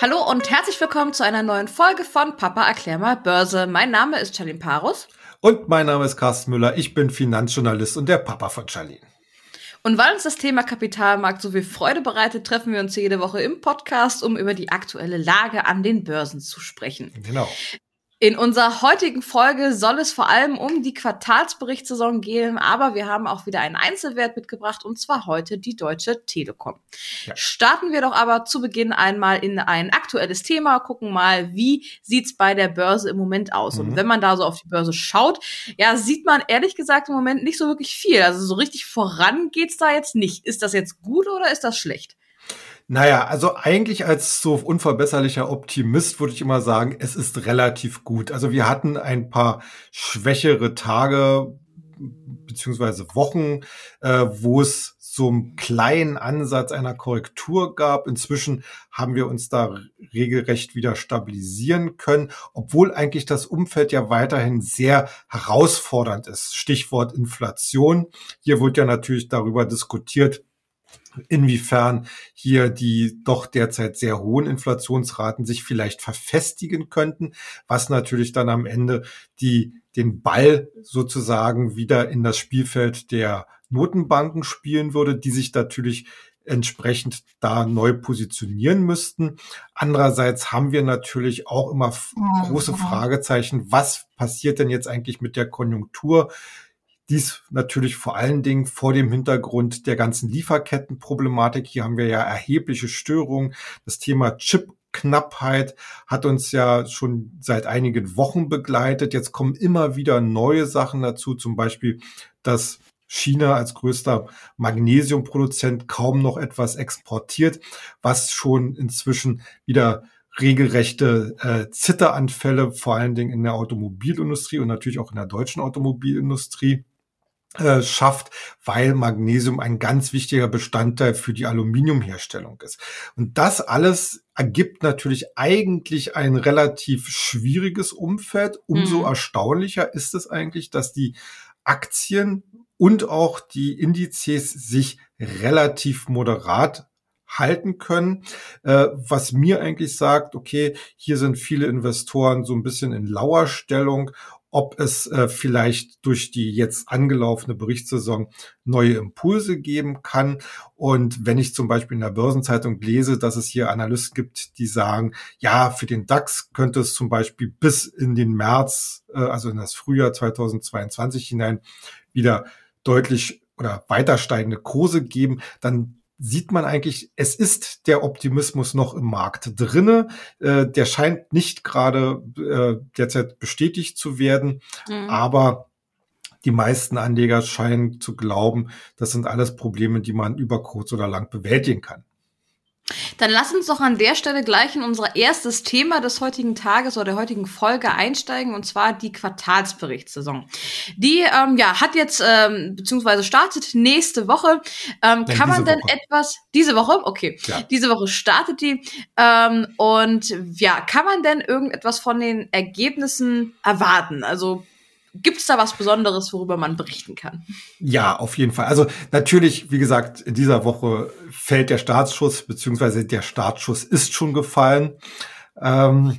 Hallo und herzlich willkommen zu einer neuen Folge von Papa erklär mal Börse. Mein Name ist Charlene Parus. Und mein Name ist Carsten Müller. Ich bin Finanzjournalist und der Papa von Charlene. Und weil uns das Thema Kapitalmarkt so viel Freude bereitet, treffen wir uns jede Woche im Podcast, um über die aktuelle Lage an den Börsen zu sprechen. Genau. In unserer heutigen Folge soll es vor allem um die Quartalsberichtssaison gehen, aber wir haben auch wieder einen Einzelwert mitgebracht und zwar heute die Deutsche Telekom. Ja. Starten wir doch aber zu Beginn einmal in ein aktuelles Thema, gucken mal, wie sieht's bei der Börse im Moment aus. Mhm. Und wenn man da so auf die Börse schaut, ja, sieht man ehrlich gesagt im Moment nicht so wirklich viel. Also so richtig voran geht's da jetzt nicht. Ist das jetzt gut oder ist das schlecht? Naja, also eigentlich als so unverbesserlicher Optimist würde ich immer sagen, es ist relativ gut. Also wir hatten ein paar schwächere Tage beziehungsweise Wochen, äh, wo es so einen kleinen Ansatz einer Korrektur gab. Inzwischen haben wir uns da regelrecht wieder stabilisieren können, obwohl eigentlich das Umfeld ja weiterhin sehr herausfordernd ist. Stichwort Inflation. Hier wird ja natürlich darüber diskutiert, inwiefern hier die doch derzeit sehr hohen Inflationsraten sich vielleicht verfestigen könnten, was natürlich dann am Ende die, den Ball sozusagen wieder in das Spielfeld der Notenbanken spielen würde, die sich natürlich entsprechend da neu positionieren müssten. Andererseits haben wir natürlich auch immer große Fragezeichen, was passiert denn jetzt eigentlich mit der Konjunktur? Dies natürlich vor allen Dingen vor dem Hintergrund der ganzen Lieferkettenproblematik. Hier haben wir ja erhebliche Störungen. Das Thema Chip Knappheit hat uns ja schon seit einigen Wochen begleitet. Jetzt kommen immer wieder neue Sachen dazu, zum Beispiel, dass China als größter Magnesiumproduzent kaum noch etwas exportiert, was schon inzwischen wieder regelrechte äh, Zitteranfälle, vor allen Dingen in der Automobilindustrie und natürlich auch in der deutschen Automobilindustrie äh, schafft, weil Magnesium ein ganz wichtiger Bestandteil für die Aluminiumherstellung ist. Und das alles ergibt natürlich eigentlich ein relativ schwieriges Umfeld. Umso mhm. erstaunlicher ist es eigentlich, dass die Aktien und auch die Indizes sich relativ moderat halten können, äh, was mir eigentlich sagt, okay, hier sind viele Investoren so ein bisschen in Lauerstellung ob es äh, vielleicht durch die jetzt angelaufene Berichtssaison neue Impulse geben kann. Und wenn ich zum Beispiel in der Börsenzeitung lese, dass es hier Analysten gibt, die sagen, ja, für den DAX könnte es zum Beispiel bis in den März, äh, also in das Frühjahr 2022 hinein wieder deutlich oder weiter steigende Kurse geben, dann sieht man eigentlich, es ist der Optimismus noch im Markt drinne. Äh, der scheint nicht gerade äh, derzeit bestätigt zu werden, mhm. aber die meisten Anleger scheinen zu glauben, das sind alles Probleme, die man über kurz oder lang bewältigen kann. Dann lass uns doch an der Stelle gleich in unser erstes Thema des heutigen Tages oder der heutigen Folge einsteigen, und zwar die Quartalsberichtssaison. Die ähm, ja hat jetzt ähm, beziehungsweise startet nächste Woche. Ähm, Nein, kann man denn Woche. etwas diese Woche? Okay, ja. diese Woche startet die ähm, und ja, kann man denn irgendetwas von den Ergebnissen erwarten? Also Gibt es da was Besonderes, worüber man berichten kann? Ja, auf jeden Fall. Also natürlich, wie gesagt, in dieser Woche fällt der Startschuss, beziehungsweise der Startschuss ist schon gefallen. Ähm,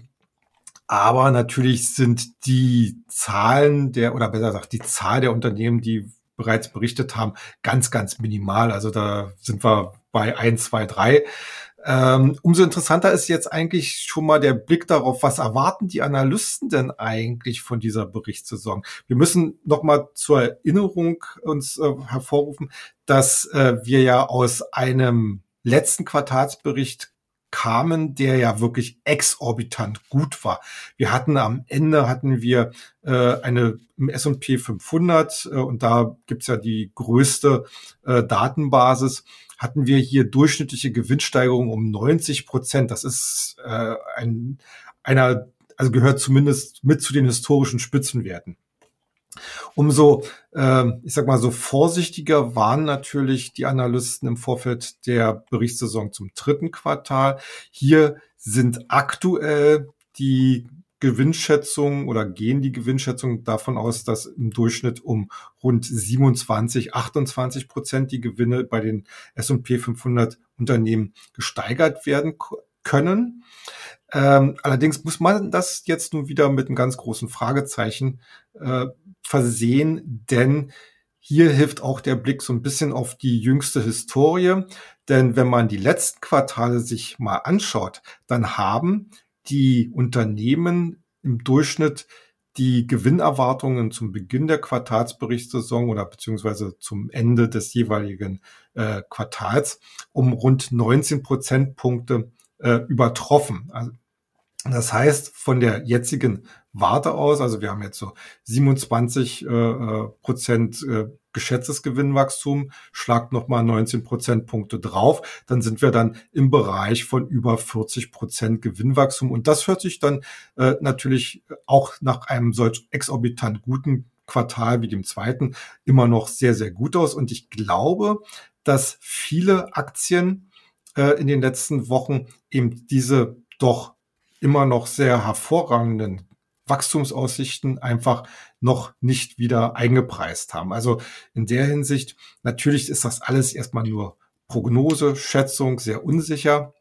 aber natürlich sind die Zahlen der, oder besser gesagt, die Zahl der Unternehmen, die bereits berichtet haben, ganz, ganz minimal. Also da sind wir bei 1, 2, 3. Ähm, umso interessanter ist jetzt eigentlich schon mal der Blick darauf, was erwarten die Analysten denn eigentlich von dieser Berichtssaison? Wir müssen noch mal zur Erinnerung uns äh, hervorrufen, dass äh, wir ja aus einem letzten Quartalsbericht kamen, der ja wirklich exorbitant gut war. Wir hatten am Ende hatten wir äh, eine S&P 500 äh, und da gibt's ja die größte äh, Datenbasis hatten wir hier durchschnittliche Gewinnsteigerung um 90 Prozent. Das ist äh, ein, einer, also gehört zumindest mit zu den historischen Spitzenwerten. Umso, äh, ich sag mal so vorsichtiger waren natürlich die Analysten im Vorfeld der Berichtssaison zum dritten Quartal. Hier sind aktuell die Gewinnschätzung oder gehen die Gewinnschätzungen davon aus, dass im Durchschnitt um rund 27, 28 Prozent die Gewinne bei den S&P 500 Unternehmen gesteigert werden können. Ähm, allerdings muss man das jetzt nun wieder mit einem ganz großen Fragezeichen äh, versehen, denn hier hilft auch der Blick so ein bisschen auf die jüngste Historie. Denn wenn man die letzten Quartale sich mal anschaut, dann haben die Unternehmen im Durchschnitt die Gewinnerwartungen zum Beginn der Quartalsberichtssaison oder beziehungsweise zum Ende des jeweiligen äh, Quartals um rund 19 Prozentpunkte äh, übertroffen. Also, das heißt, von der jetzigen Warte aus, also wir haben jetzt so 27 äh, äh, Prozent äh, geschätztes Gewinnwachstum, schlagt nochmal 19 Prozentpunkte drauf, dann sind wir dann im Bereich von über 40 Prozent Gewinnwachstum. Und das hört sich dann äh, natürlich auch nach einem solch exorbitant guten Quartal wie dem zweiten immer noch sehr, sehr gut aus. Und ich glaube, dass viele Aktien äh, in den letzten Wochen eben diese doch immer noch sehr hervorragenden Wachstumsaussichten einfach noch nicht wieder eingepreist haben. Also in der Hinsicht, natürlich ist das alles erstmal nur Prognose, Schätzung, sehr unsicher.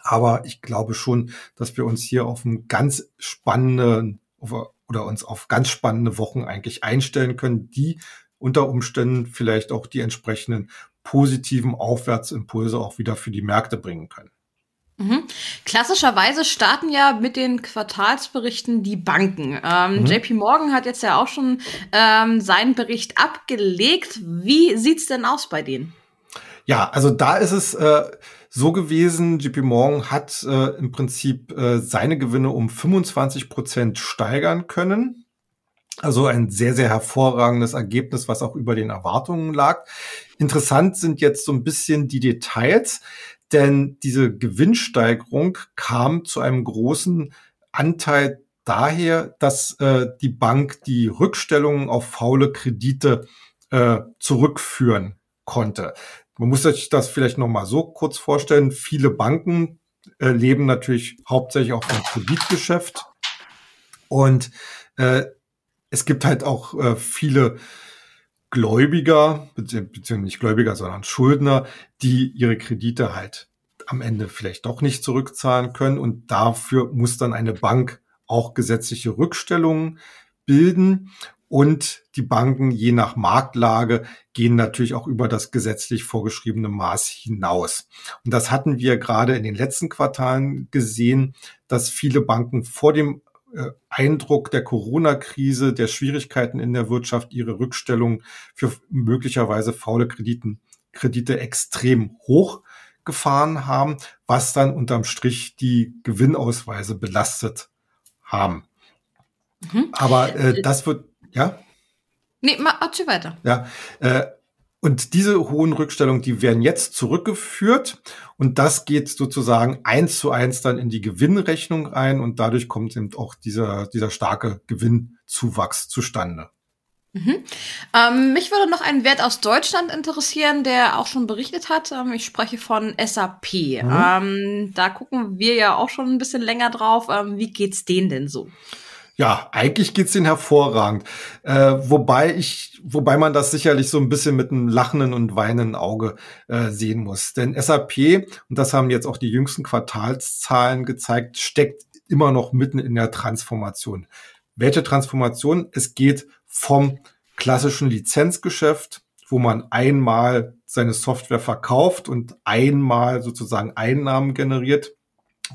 Aber ich glaube schon, dass wir uns hier auf einen ganz spannenden oder uns auf ganz spannende Wochen eigentlich einstellen können, die unter Umständen vielleicht auch die entsprechenden positiven Aufwärtsimpulse auch wieder für die Märkte bringen können. Mhm. Klassischerweise starten ja mit den Quartalsberichten die Banken. Ähm, mhm. JP Morgan hat jetzt ja auch schon ähm, seinen Bericht abgelegt. Wie sieht's denn aus bei denen? Ja, also da ist es äh, so gewesen, JP Morgan hat äh, im Prinzip äh, seine Gewinne um 25 Prozent steigern können. Also ein sehr, sehr hervorragendes Ergebnis, was auch über den Erwartungen lag. Interessant sind jetzt so ein bisschen die Details. Denn diese Gewinnsteigerung kam zu einem großen Anteil daher, dass äh, die Bank die Rückstellungen auf faule Kredite äh, zurückführen konnte. Man muss sich das vielleicht noch mal so kurz vorstellen. Viele Banken äh, leben natürlich hauptsächlich auch vom Kreditgeschäft und äh, es gibt halt auch äh, viele Gläubiger, beziehungsweise nicht Gläubiger, sondern Schuldner, die ihre Kredite halt am Ende vielleicht doch nicht zurückzahlen können. Und dafür muss dann eine Bank auch gesetzliche Rückstellungen bilden. Und die Banken, je nach Marktlage, gehen natürlich auch über das gesetzlich vorgeschriebene Maß hinaus. Und das hatten wir gerade in den letzten Quartalen gesehen, dass viele Banken vor dem Eindruck der Corona-Krise, der Schwierigkeiten in der Wirtschaft, ihre Rückstellung für möglicherweise faule Krediten, Kredite extrem hoch gefahren haben, was dann unterm Strich die Gewinnausweise belastet haben. Mhm. Aber äh, das wird, ja? Nee, mach weiter. Ja, äh, und diese hohen Rückstellungen, die werden jetzt zurückgeführt und das geht sozusagen eins zu eins dann in die Gewinnrechnung ein und dadurch kommt eben auch dieser, dieser starke Gewinnzuwachs zustande. Mhm. Ähm, mich würde noch ein Wert aus Deutschland interessieren, der auch schon berichtet hat. Ähm, ich spreche von SAP. Mhm. Ähm, da gucken wir ja auch schon ein bisschen länger drauf. Ähm, wie geht's denen denn so? Ja, eigentlich geht's denen hervorragend. Äh, wobei ich, wobei man das sicherlich so ein bisschen mit einem lachenden und weinenden Auge äh, sehen muss. Denn SAP, und das haben jetzt auch die jüngsten Quartalszahlen gezeigt, steckt immer noch mitten in der Transformation. Welche Transformation? Es geht vom klassischen Lizenzgeschäft, wo man einmal seine Software verkauft und einmal sozusagen Einnahmen generiert,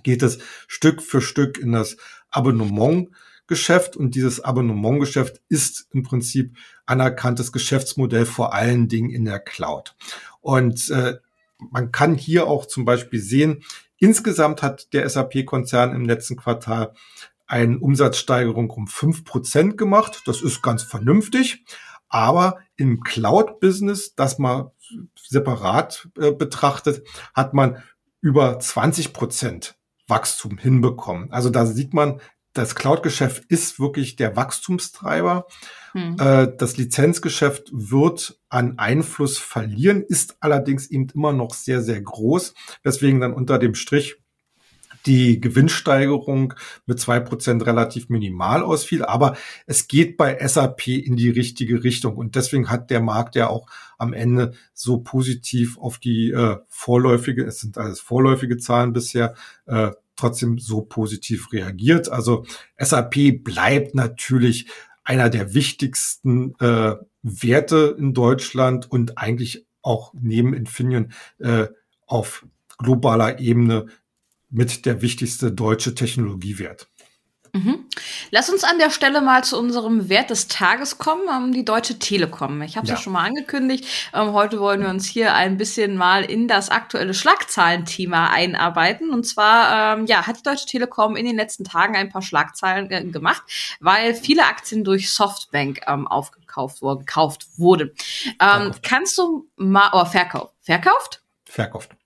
geht es Stück für Stück in das Abonnement Geschäft und dieses Abonnementgeschäft ist im Prinzip anerkanntes Geschäftsmodell vor allen Dingen in der Cloud. Und äh, man kann hier auch zum Beispiel sehen, insgesamt hat der SAP-Konzern im letzten Quartal eine Umsatzsteigerung um fünf Prozent gemacht. Das ist ganz vernünftig. Aber im Cloud-Business, das mal separat äh, betrachtet, hat man über 20 Prozent Wachstum hinbekommen. Also da sieht man, das Cloud-Geschäft ist wirklich der Wachstumstreiber. Hm. Äh, das Lizenzgeschäft wird an Einfluss verlieren, ist allerdings eben immer noch sehr, sehr groß, weswegen dann unter dem Strich die Gewinnsteigerung mit zwei Prozent relativ minimal ausfiel. Aber es geht bei SAP in die richtige Richtung. Und deswegen hat der Markt ja auch am Ende so positiv auf die äh, vorläufige, es sind alles vorläufige Zahlen bisher, äh, trotzdem so positiv reagiert. Also SAP bleibt natürlich einer der wichtigsten äh, Werte in Deutschland und eigentlich auch neben Infineon äh, auf globaler Ebene mit der wichtigste deutsche Technologiewert. Mhm. Lass uns an der Stelle mal zu unserem Wert des Tages kommen, ähm, die Deutsche Telekom. Ich habe es ja. ja. schon mal angekündigt. Ähm, heute wollen wir uns hier ein bisschen mal in das aktuelle Schlagzahlenthema einarbeiten. Und zwar ähm, ja, hat die Deutsche Telekom in den letzten Tagen ein paar Schlagzeilen äh, gemacht, weil viele Aktien durch Softbank ähm, aufgekauft wurden, gekauft wurden. Ähm, kannst du mal, oh, verkauft, verkauft? Verkauft.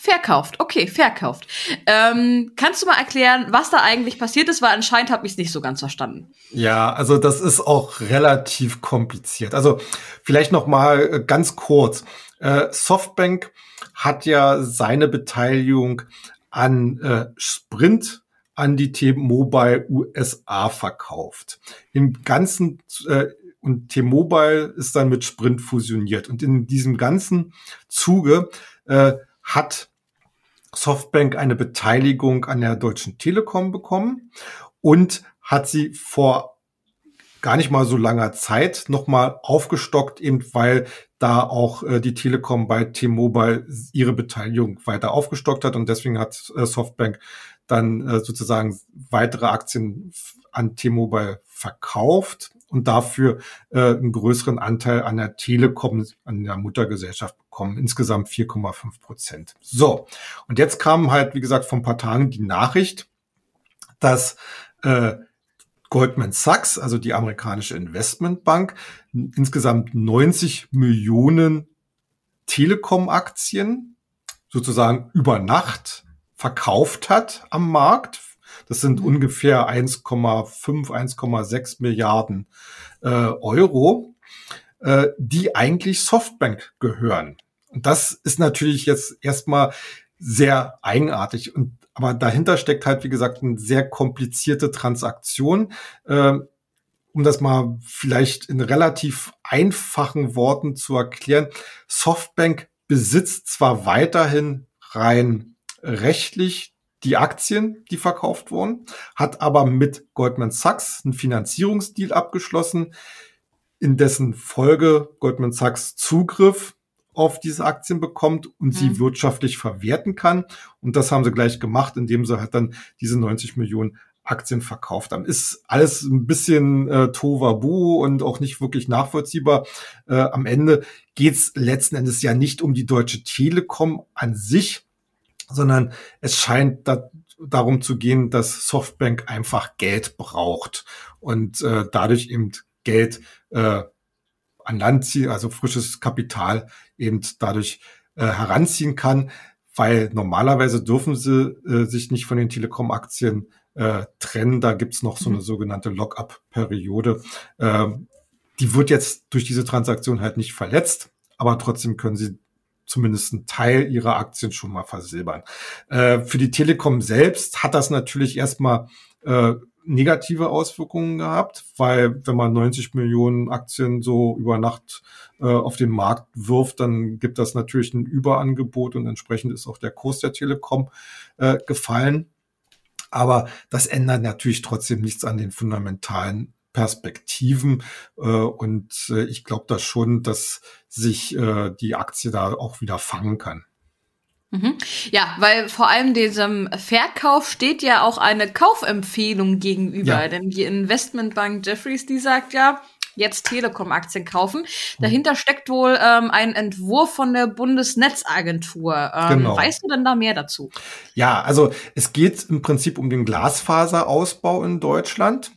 Verkauft, okay, verkauft. Ähm, kannst du mal erklären, was da eigentlich passiert ist? Weil anscheinend habe ich es nicht so ganz verstanden. Ja, also das ist auch relativ kompliziert. Also vielleicht noch mal äh, ganz kurz. Äh, Softbank hat ja seine Beteiligung an äh, Sprint an die T-Mobile USA verkauft. Im ganzen äh, und T-Mobile ist dann mit Sprint fusioniert. Und in diesem ganzen Zuge äh, hat Softbank eine Beteiligung an der Deutschen Telekom bekommen und hat sie vor gar nicht mal so langer Zeit nochmal aufgestockt, eben weil da auch äh, die Telekom bei T-Mobile ihre Beteiligung weiter aufgestockt hat. Und deswegen hat äh, Softbank dann äh, sozusagen weitere Aktien an T-Mobile verkauft und dafür äh, einen größeren Anteil an der Telekom, an der Muttergesellschaft bekommen. Insgesamt 4,5 Prozent. So, und jetzt kam halt, wie gesagt, vor ein paar Tagen die Nachricht, dass äh, Goldman Sachs, also die amerikanische Investmentbank, insgesamt 90 Millionen Telekom-Aktien sozusagen über Nacht verkauft hat am Markt das sind ungefähr 1,5, 1,6 Milliarden äh, Euro, äh, die eigentlich Softbank gehören. Und das ist natürlich jetzt erstmal sehr eigenartig. Und aber dahinter steckt halt, wie gesagt, eine sehr komplizierte Transaktion. Äh, um das mal vielleicht in relativ einfachen Worten zu erklären, Softbank besitzt zwar weiterhin rein rechtlich die Aktien, die verkauft wurden, hat aber mit Goldman Sachs einen Finanzierungsdeal abgeschlossen, in dessen Folge Goldman Sachs Zugriff auf diese Aktien bekommt und mhm. sie wirtschaftlich verwerten kann. Und das haben sie gleich gemacht, indem sie halt dann diese 90 Millionen Aktien verkauft haben. Ist alles ein bisschen äh, Tovabu und auch nicht wirklich nachvollziehbar. Äh, am Ende geht's letzten Endes ja nicht um die Deutsche Telekom an sich, sondern es scheint da, darum zu gehen, dass Softbank einfach Geld braucht und äh, dadurch eben Geld äh, an Land ziehen, also frisches Kapital eben dadurch äh, heranziehen kann, weil normalerweise dürfen sie äh, sich nicht von den Telekom-Aktien äh, trennen. Da gibt's noch so eine mhm. sogenannte Lock-up-Periode. Äh, die wird jetzt durch diese Transaktion halt nicht verletzt, aber trotzdem können sie zumindest einen Teil ihrer Aktien schon mal versilbern. Äh, für die Telekom selbst hat das natürlich erstmal äh, negative Auswirkungen gehabt, weil wenn man 90 Millionen Aktien so über Nacht äh, auf den Markt wirft, dann gibt das natürlich ein Überangebot und entsprechend ist auch der Kurs der Telekom äh, gefallen. Aber das ändert natürlich trotzdem nichts an den fundamentalen Perspektiven. Äh, und äh, ich glaube da schon, dass sich äh, die Aktie da auch wieder fangen kann. Mhm. Ja, weil vor allem diesem Verkauf steht ja auch eine Kaufempfehlung gegenüber. Ja. Denn die Investmentbank Jeffries, die sagt ja, jetzt Telekom-Aktien kaufen. Mhm. Dahinter steckt wohl ähm, ein Entwurf von der Bundesnetzagentur. Ähm, genau. Weißt du denn da mehr dazu? Ja, also es geht im Prinzip um den Glasfaserausbau in Deutschland.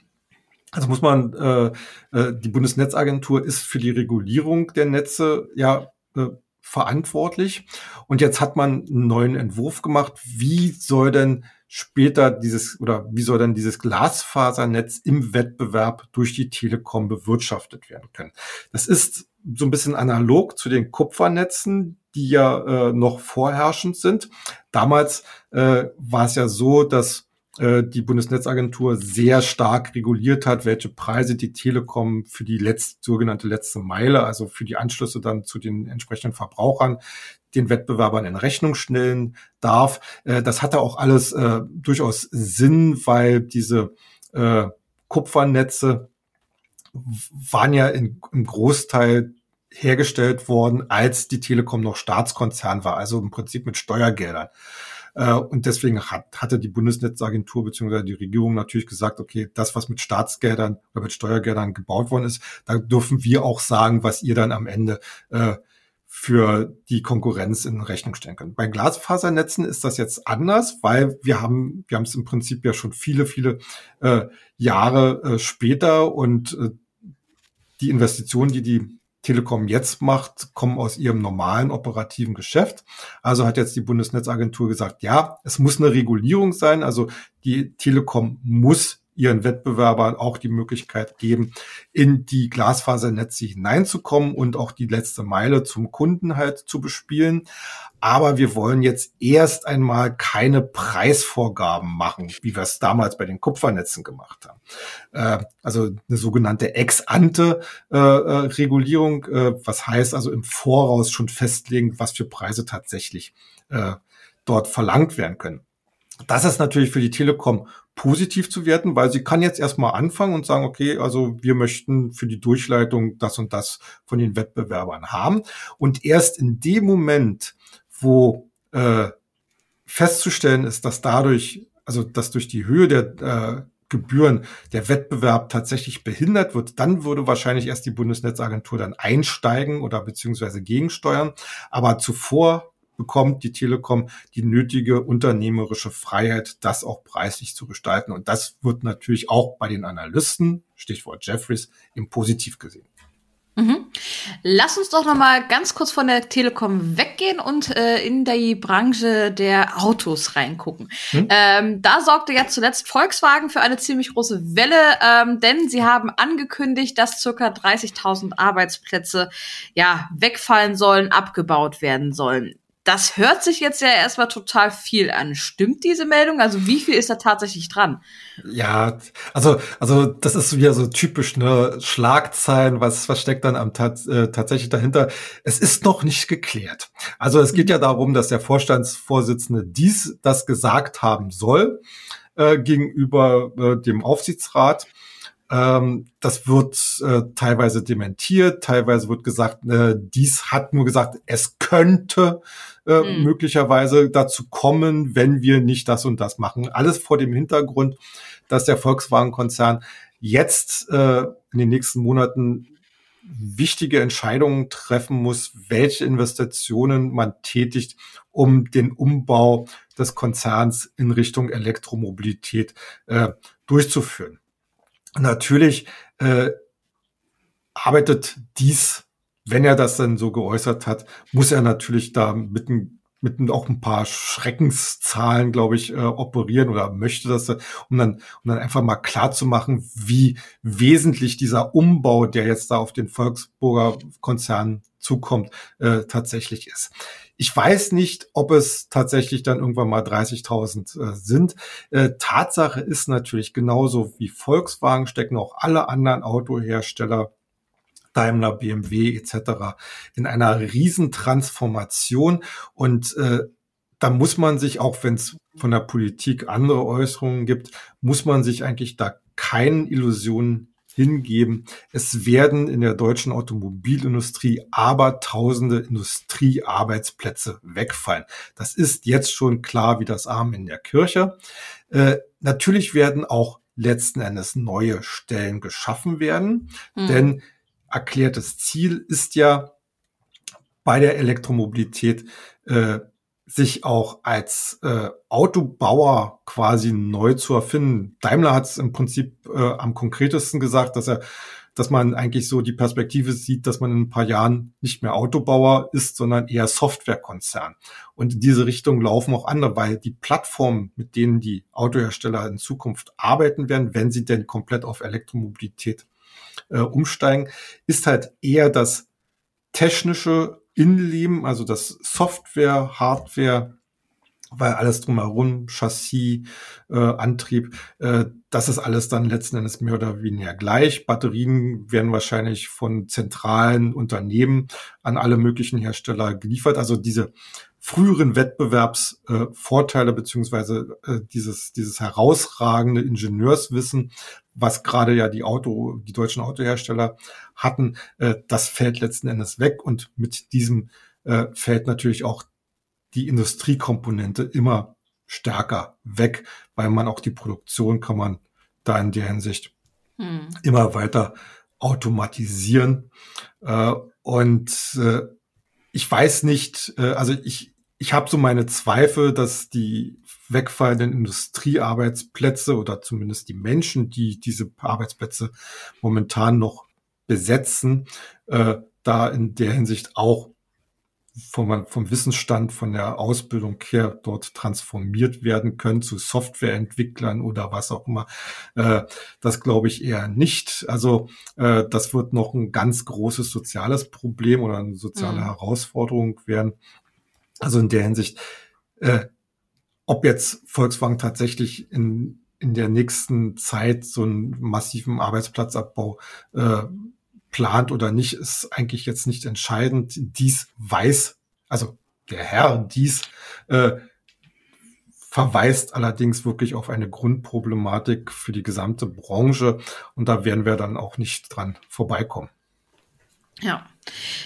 Also muss man, äh, äh, die Bundesnetzagentur ist für die Regulierung der Netze ja äh, verantwortlich. Und jetzt hat man einen neuen Entwurf gemacht. Wie soll denn später dieses oder wie soll denn dieses Glasfasernetz im Wettbewerb durch die Telekom bewirtschaftet werden können? Das ist so ein bisschen analog zu den Kupfernetzen, die ja äh, noch vorherrschend sind. Damals äh, war es ja so, dass die Bundesnetzagentur sehr stark reguliert hat, welche Preise die Telekom für die letzte, sogenannte letzte Meile, also für die Anschlüsse dann zu den entsprechenden Verbrauchern, den Wettbewerbern in Rechnung stellen darf. Äh, das hatte auch alles äh, durchaus Sinn, weil diese äh, Kupfernetze waren ja in, im Großteil hergestellt worden, als die Telekom noch Staatskonzern war, also im Prinzip mit Steuergeldern. Äh, und deswegen hat, hatte die Bundesnetzagentur bzw. die Regierung natürlich gesagt, okay, das, was mit Staatsgeldern oder mit Steuergeldern gebaut worden ist, da dürfen wir auch sagen, was ihr dann am Ende äh, für die Konkurrenz in Rechnung stellen könnt. Bei Glasfasernetzen ist das jetzt anders, weil wir haben, wir haben es im Prinzip ja schon viele, viele äh, Jahre später und die Investitionen, die die Telekom jetzt macht, kommen aus ihrem normalen operativen Geschäft. Also hat jetzt die Bundesnetzagentur gesagt, ja, es muss eine Regulierung sein. Also die Telekom muss ihren Wettbewerbern auch die Möglichkeit geben, in die Glasfasernetze hineinzukommen und auch die letzte Meile zum Kunden halt zu bespielen. Aber wir wollen jetzt erst einmal keine Preisvorgaben machen, wie wir es damals bei den Kupfernetzen gemacht haben. Äh, also eine sogenannte Ex-ante-Regulierung, äh, äh, was heißt also im Voraus schon festlegen, was für Preise tatsächlich dort verlangt werden können. Das ist natürlich für die Telekom positiv zu werten, weil sie kann jetzt erstmal anfangen und sagen, okay, also wir möchten für die Durchleitung das und das von den Wettbewerbern haben. Und erst in dem Moment, wo äh, festzustellen ist, dass dadurch, also dass durch die Höhe der äh, Gebühren der Wettbewerb tatsächlich behindert wird, dann würde wahrscheinlich erst die Bundesnetzagentur dann einsteigen oder beziehungsweise gegensteuern. Aber zuvor bekommt die Telekom die nötige unternehmerische Freiheit, das auch preislich zu gestalten. Und das wird natürlich auch bei den Analysten, Stichwort Jeffries, im Positiv gesehen. Mhm. Lass uns doch noch mal ganz kurz von der Telekom weggehen und äh, in die Branche der Autos reingucken. Hm? Ähm, da sorgte ja zuletzt Volkswagen für eine ziemlich große Welle, ähm, denn sie haben angekündigt, dass circa 30.000 Arbeitsplätze ja wegfallen sollen, abgebaut werden sollen. Das hört sich jetzt ja erstmal total viel an. Stimmt diese Meldung? Also wie viel ist da tatsächlich dran? Ja, also, also das ist wieder so typisch, ne, Schlagzeilen, was, was steckt dann am äh, tatsächlich dahinter? Es ist noch nicht geklärt. Also es geht ja darum, dass der Vorstandsvorsitzende dies, das gesagt haben soll äh, gegenüber äh, dem Aufsichtsrat. Ähm, das wird äh, teilweise dementiert, teilweise wird gesagt, äh, dies hat nur gesagt, es könnte äh, mhm. möglicherweise dazu kommen, wenn wir nicht das und das machen. Alles vor dem Hintergrund, dass der Volkswagen-Konzern jetzt äh, in den nächsten Monaten wichtige Entscheidungen treffen muss, welche Investitionen man tätigt, um den Umbau des Konzerns in Richtung Elektromobilität äh, durchzuführen. Natürlich äh, arbeitet dies, wenn er das dann so geäußert hat, muss er natürlich da mit, mit auch ein paar Schreckenszahlen, glaube ich, äh, operieren oder möchte das, um dann, um dann einfach mal klar zu machen, wie wesentlich dieser Umbau, der jetzt da auf den Volksburger Konzern zukommt, äh, tatsächlich ist. Ich weiß nicht, ob es tatsächlich dann irgendwann mal 30.000 äh, sind. Äh, Tatsache ist natürlich genauso wie Volkswagen stecken auch alle anderen Autohersteller Daimler, BMW etc. in einer Riesentransformation und äh, da muss man sich, auch wenn es von der Politik andere Äußerungen gibt, muss man sich eigentlich da keinen Illusionen hingeben. Es werden in der deutschen Automobilindustrie aber tausende Industriearbeitsplätze wegfallen. Das ist jetzt schon klar wie das Arm in der Kirche. Äh, natürlich werden auch letzten Endes neue Stellen geschaffen werden, mhm. denn erklärtes Ziel ist ja bei der Elektromobilität äh, sich auch als äh, Autobauer quasi neu zu erfinden. Daimler hat es im Prinzip äh, am konkretesten gesagt, dass er, dass man eigentlich so die Perspektive sieht, dass man in ein paar Jahren nicht mehr Autobauer ist, sondern eher Softwarekonzern. Und in diese Richtung laufen auch andere, weil die Plattformen, mit denen die Autohersteller in Zukunft arbeiten werden, wenn sie denn komplett auf Elektromobilität äh, umsteigen, ist halt eher das technische Innenleben, also das Software, Hardware, weil alles drumherum, Chassis, äh, Antrieb, äh, das ist alles dann letzten Endes mehr oder weniger gleich. Batterien werden wahrscheinlich von zentralen Unternehmen an alle möglichen Hersteller geliefert. Also diese früheren Wettbewerbsvorteile äh, beziehungsweise äh, dieses, dieses herausragende Ingenieurswissen, was gerade ja die Auto, die deutschen Autohersteller hatten, äh, das fällt letzten Endes weg und mit diesem äh, fällt natürlich auch die Industriekomponente immer stärker weg, weil man auch die Produktion kann man da in der Hinsicht hm. immer weiter automatisieren. Äh, und äh, ich weiß nicht, äh, also ich, ich habe so meine Zweifel, dass die wegfallenden Industriearbeitsplätze oder zumindest die Menschen, die diese Arbeitsplätze momentan noch besetzen, äh, da in der Hinsicht auch vom, vom Wissensstand, von der Ausbildung her dort transformiert werden können zu Softwareentwicklern oder was auch immer. Äh, das glaube ich eher nicht. Also äh, das wird noch ein ganz großes soziales Problem oder eine soziale mhm. Herausforderung werden. Also in der Hinsicht, äh, ob jetzt Volkswagen tatsächlich in, in der nächsten Zeit so einen massiven Arbeitsplatzabbau äh, plant oder nicht, ist eigentlich jetzt nicht entscheidend. Dies weiß, also der Herr dies äh, verweist allerdings wirklich auf eine Grundproblematik für die gesamte Branche und da werden wir dann auch nicht dran vorbeikommen. Ja.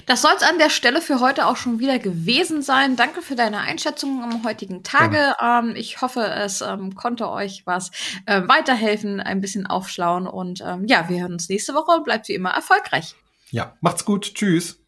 Das soll es an der Stelle für heute auch schon wieder gewesen sein. Danke für deine Einschätzung am heutigen Tage. Ähm, ich hoffe, es ähm, konnte euch was äh, weiterhelfen, ein bisschen aufschlauen. Und ähm, ja, wir hören uns nächste Woche. Bleibt wie immer erfolgreich. Ja, macht's gut. Tschüss.